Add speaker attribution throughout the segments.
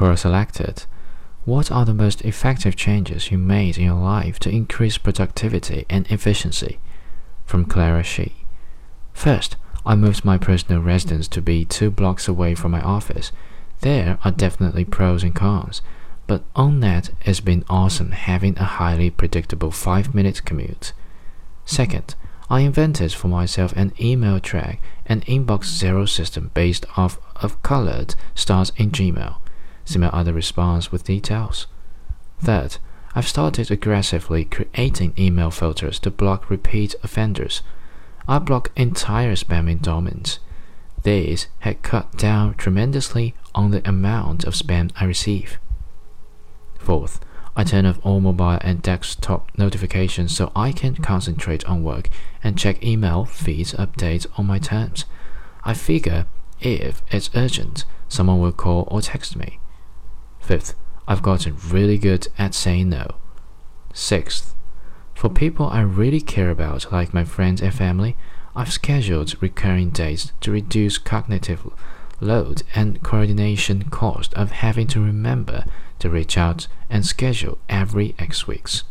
Speaker 1: Quora selected. What are the most effective changes you made in your life to increase productivity and efficiency? From Clara Shih. First, I moved my personal residence to be two blocks away from my office. There are definitely pros and cons, but on that it's been awesome having a highly predictable 5 minute commute. Second, I invented for myself an email track and inbox zero system based off of colored stars in Gmail. See my other response with details. Third, I've started aggressively creating email filters to block repeat offenders. I block entire spamming domains. These had cut down tremendously on the amount of spam I receive. Fourth, I turn off all mobile and desktop notifications so I can concentrate on work and check email feeds updates on my terms. I figure if it's urgent, someone will call or text me. Fifth, I've gotten really good at saying no. Sixth, for people I really care about, like my friends and family, I've scheduled recurring dates to reduce cognitive load and coordination cost of having to remember to reach out and schedule every X weeks.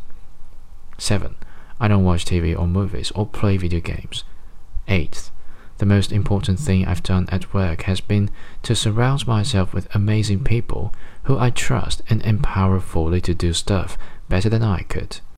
Speaker 1: 7. I don't watch TV or movies or play video games. 8th. The most important thing I've done at work has been to surround myself with amazing people who I trust and empower fully to do stuff better than I could.